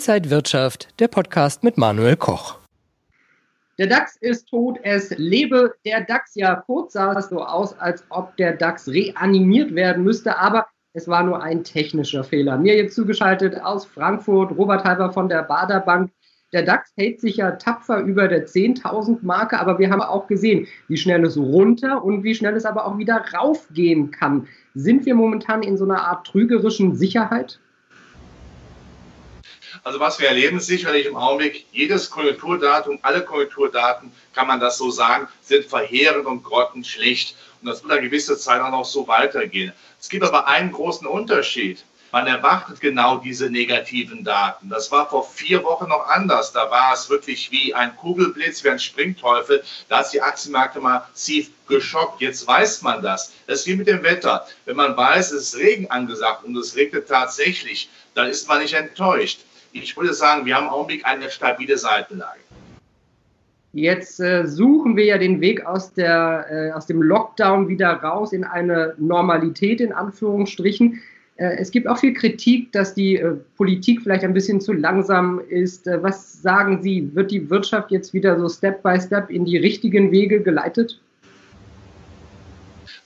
Inside Wirtschaft, der Podcast mit Manuel Koch. Der DAX ist tot, es lebe der DAX. Ja, kurz sah es so aus, als ob der DAX reanimiert werden müsste, aber es war nur ein technischer Fehler. Mir jetzt zugeschaltet aus Frankfurt, Robert Halber von der Bader Bank. Der DAX hält sich ja tapfer über der 10.000 Marke, aber wir haben auch gesehen, wie schnell es runter und wie schnell es aber auch wieder raufgehen kann. Sind wir momentan in so einer Art trügerischen Sicherheit? Also was wir erleben, ist sicherlich im Augenblick, jedes Konjunkturdatum, alle Konjunkturdaten, kann man das so sagen, sind verheerend und grottenschlicht. Und das wird eine gewisse Zeit auch noch so weitergehen. Es gibt aber einen großen Unterschied. Man erwartet genau diese negativen Daten. Das war vor vier Wochen noch anders. Da war es wirklich wie ein Kugelblitz, wie ein Springteufel. Da ist die Aktienmärkte massiv geschockt. Jetzt weiß man das. Das ist wie mit dem Wetter. Wenn man weiß, es ist Regen angesagt und es regnet tatsächlich, dann ist man nicht enttäuscht. Ich würde sagen, wir haben im Augenblick eine stabile Seitenlage. Jetzt äh, suchen wir ja den Weg aus, der, äh, aus dem Lockdown wieder raus in eine Normalität in Anführungsstrichen. Äh, es gibt auch viel Kritik, dass die äh, Politik vielleicht ein bisschen zu langsam ist. Äh, was sagen Sie, wird die Wirtschaft jetzt wieder so Step by Step in die richtigen Wege geleitet?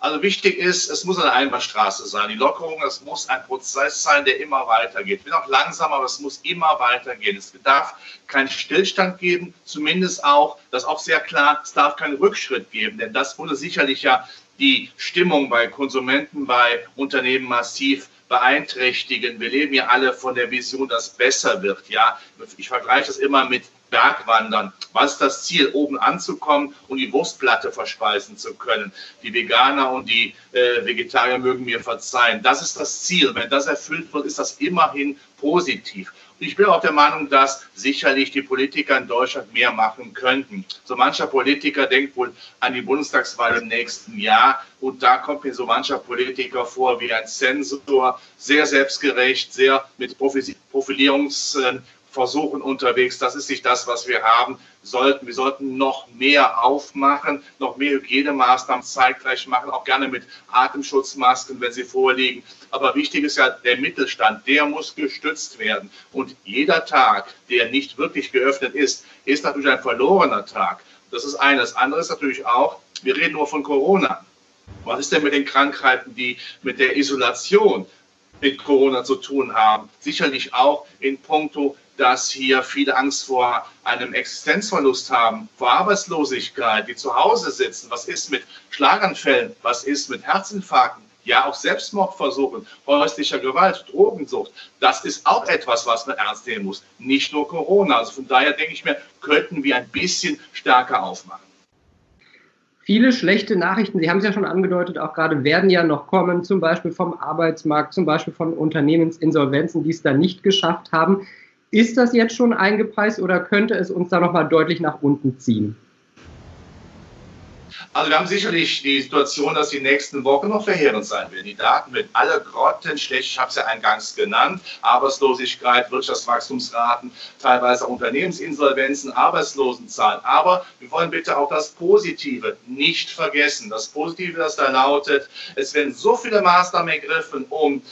Also wichtig ist, es muss eine Einbahnstraße sein. Die Lockerung, es muss ein Prozess sein, der immer weitergeht. Bin auch langsam, aber es muss immer weitergehen. Es darf keinen Stillstand geben, zumindest auch, das ist auch sehr klar, es darf keinen Rückschritt geben, denn das wurde sicherlich ja die Stimmung bei Konsumenten, bei Unternehmen massiv beeinträchtigen. Wir leben ja alle von der Vision, dass besser wird. Ja, ich vergleiche das immer mit Bergwandern. Was ist das Ziel? Oben anzukommen und die Wurstplatte verspeisen zu können. Die Veganer und die äh, Vegetarier mögen mir verzeihen. Das ist das Ziel. Wenn das erfüllt wird, ist das immerhin positiv. Ich bin auch der Meinung, dass sicherlich die Politiker in Deutschland mehr machen könnten. So mancher Politiker denkt wohl an die Bundestagswahl im nächsten Jahr und da kommt mir so mancher Politiker vor wie ein Zensor, sehr selbstgerecht, sehr mit Profilierungs Versuchen unterwegs. Das ist nicht das, was wir haben sollten. Wir sollten noch mehr aufmachen, noch mehr Hygienemaßnahmen zeitgleich machen, auch gerne mit Atemschutzmasken, wenn sie vorliegen. Aber wichtig ist ja der Mittelstand, der muss gestützt werden. Und jeder Tag, der nicht wirklich geöffnet ist, ist natürlich ein verlorener Tag. Das ist eines. Das andere ist natürlich auch, wir reden nur von Corona. Was ist denn mit den Krankheiten, die mit der Isolation mit Corona zu tun haben? Sicherlich auch in puncto dass hier viele Angst vor einem Existenzverlust haben, vor Arbeitslosigkeit, die zu Hause sitzen. Was ist mit Schlaganfällen? Was ist mit Herzinfarkten? Ja, auch Selbstmordversuchen, häuslicher Gewalt, Drogensucht. Das ist auch etwas, was man ernst nehmen muss. Nicht nur Corona. Also von daher denke ich mir, könnten wir ein bisschen stärker aufmachen. Viele schlechte Nachrichten, Sie haben es ja schon angedeutet, auch gerade werden ja noch kommen, zum Beispiel vom Arbeitsmarkt, zum Beispiel von Unternehmensinsolvenzen, die es da nicht geschafft haben. Ist das jetzt schon eingepreist oder könnte es uns da nochmal deutlich nach unten ziehen? Also wir haben sicherlich die Situation, dass die nächsten Wochen noch verheerend sein werden. Die Daten werden alle grottenschlecht, ich habe es ja eingangs genannt, Arbeitslosigkeit, Wirtschaftswachstumsraten, teilweise Unternehmensinsolvenzen, Arbeitslosenzahlen. Aber wir wollen bitte auch das Positive nicht vergessen. Das Positive, das da lautet, es werden so viele Maßnahmen ergriffen, um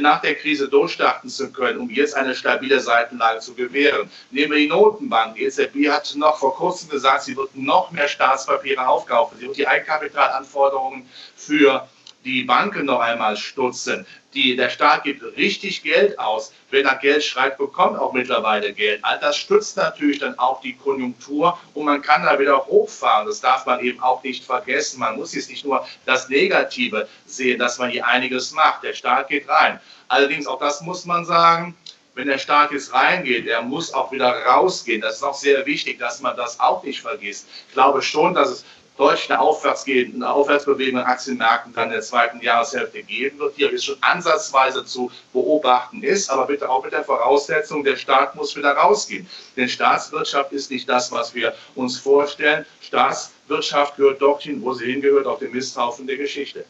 nach der Krise durchstarten zu können, um jetzt eine stabile Seitenlage zu gewähren. Nehmen wir die Notenbank. Die EZB hat noch vor kurzem gesagt, sie wird noch mehr Staatspapiere aufkaufen. Sie wird die Eigenkapitalanforderungen für die Banken noch einmal stutzen. Die, der Staat gibt richtig Geld aus. Wer nach Geld schreit, bekommt auch mittlerweile Geld. All das stützt natürlich dann auch die Konjunktur und man kann da wieder hochfahren. Das darf man eben auch nicht vergessen. Man muss jetzt nicht nur das Negative sehen, dass man hier einiges macht. Der Staat geht rein. Allerdings, auch das muss man sagen, wenn der Staat jetzt reingeht, er muss auch wieder rausgehen. Das ist auch sehr wichtig, dass man das auch nicht vergisst. Ich glaube schon, dass es deutlich eine Aufwärtsbewegung in Aktienmärkten dann in der zweiten Jahreshälfte geben wird, die jetzt schon ansatzweise zu beobachten ist, aber bitte auch mit der Voraussetzung, der Staat muss wieder rausgehen. Denn Staatswirtschaft ist nicht das, was wir uns vorstellen. Staatswirtschaft gehört dorthin, wo sie hingehört, auf den Misthaufen der Geschichte.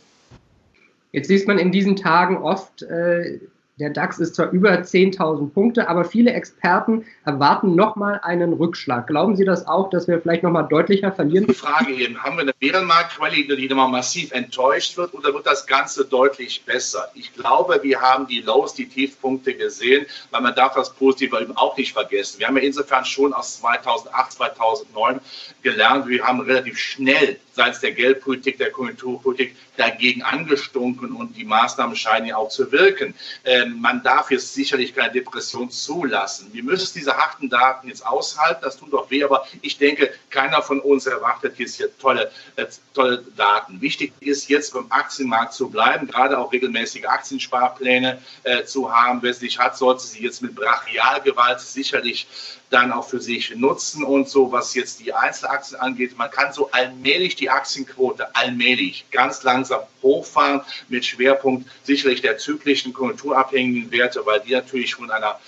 Jetzt liest man in diesen Tagen oft, äh, Der DAX ist zwar über 10.000 Punkte, aber viele Experten erwarten nochmal einen Rückschlag. Glauben Sie das auch, dass wir vielleicht nochmal deutlicher verlieren? Die Frage eben, haben wir eine Bärenmarktqualität, die nochmal massiv enttäuscht wird oder wird das Ganze deutlich besser? Ich glaube, wir haben die Lows, die Tiefpunkte gesehen, weil man darf das Positive eben auch nicht vergessen. Wir haben ja insofern schon aus 2008, 2009 gelernt, wir haben relativ schnell seitens der Geldpolitik, der Konjunkturpolitik dagegen angestunken und die Maßnahmen scheinen ja auch zu wirken. Ähm, man darf jetzt sicherlich keine Depression zulassen. Wir müssen diese harten Daten jetzt aushalten, das tut doch weh, aber ich denke, keiner von uns erwartet jetzt hier tolle, äh, tolle Daten. Wichtig ist jetzt beim Aktienmarkt zu bleiben, gerade auch regelmäßige Aktiensparpläne äh, zu haben. Wer sich hat, sollte sie jetzt mit Brachialgewalt sicherlich dann auch für sich nutzen und so, was jetzt die Einzelaktien angeht. Man kann so allmählich die Aktienquote allmählich ganz langsam hochfahren. Mit Schwerpunkt sicherlich der zyklischen konjunkturabhängigen Werte, weil die natürlich von einer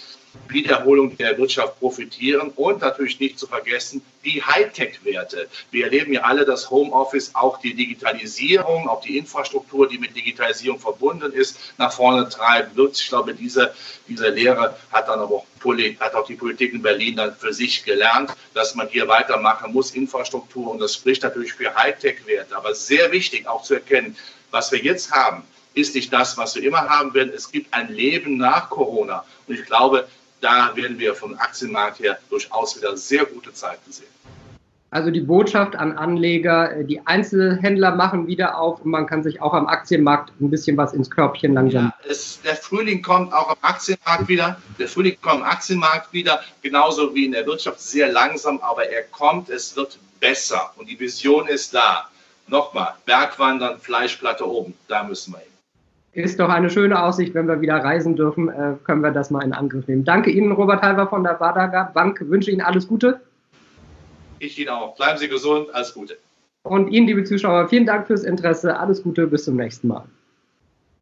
Wiederholung der Wirtschaft profitieren und natürlich nicht zu vergessen die Hightech-Werte. Wir erleben ja alle das Homeoffice, auch die Digitalisierung, auch die Infrastruktur, die mit Digitalisierung verbunden ist, nach vorne treiben wird. Ich glaube, diese, diese Lehre hat dann aber auch, hat auch die Politik in Berlin dann für sich gelernt, dass man hier weitermachen muss, Infrastruktur und das spricht natürlich für Hightech-Werte. Aber sehr wichtig auch zu erkennen, was wir jetzt haben, ist nicht das, was wir immer haben werden. Es gibt ein Leben nach Corona. Und ich glaube, da werden wir vom Aktienmarkt her durchaus wieder sehr gute Zeiten sehen. Also die Botschaft an Anleger, äh, die Einzelhändler machen wieder auf und man kann sich auch am Aktienmarkt ein bisschen was ins Körbchen langsam. Ja, es, der Frühling kommt auch am Aktienmarkt wieder. Der Frühling kommt am Aktienmarkt wieder, genauso wie in der Wirtschaft, sehr langsam, aber er kommt, es wird besser und die Vision ist da. Nochmal, Bergwandern, Fleischplatte oben, da müssen wir hin. Ist doch eine schöne Aussicht, wenn wir wieder reisen dürfen, äh, können wir das mal in Angriff nehmen. Danke Ihnen, Robert Halver von der Badaga Bank. Wünsche Ihnen alles Gute. Ich Ihnen auch. Bleiben Sie gesund. Alles Gute. Und Ihnen, liebe Zuschauer, vielen Dank fürs Interesse. Alles Gute. Bis zum nächsten Mal.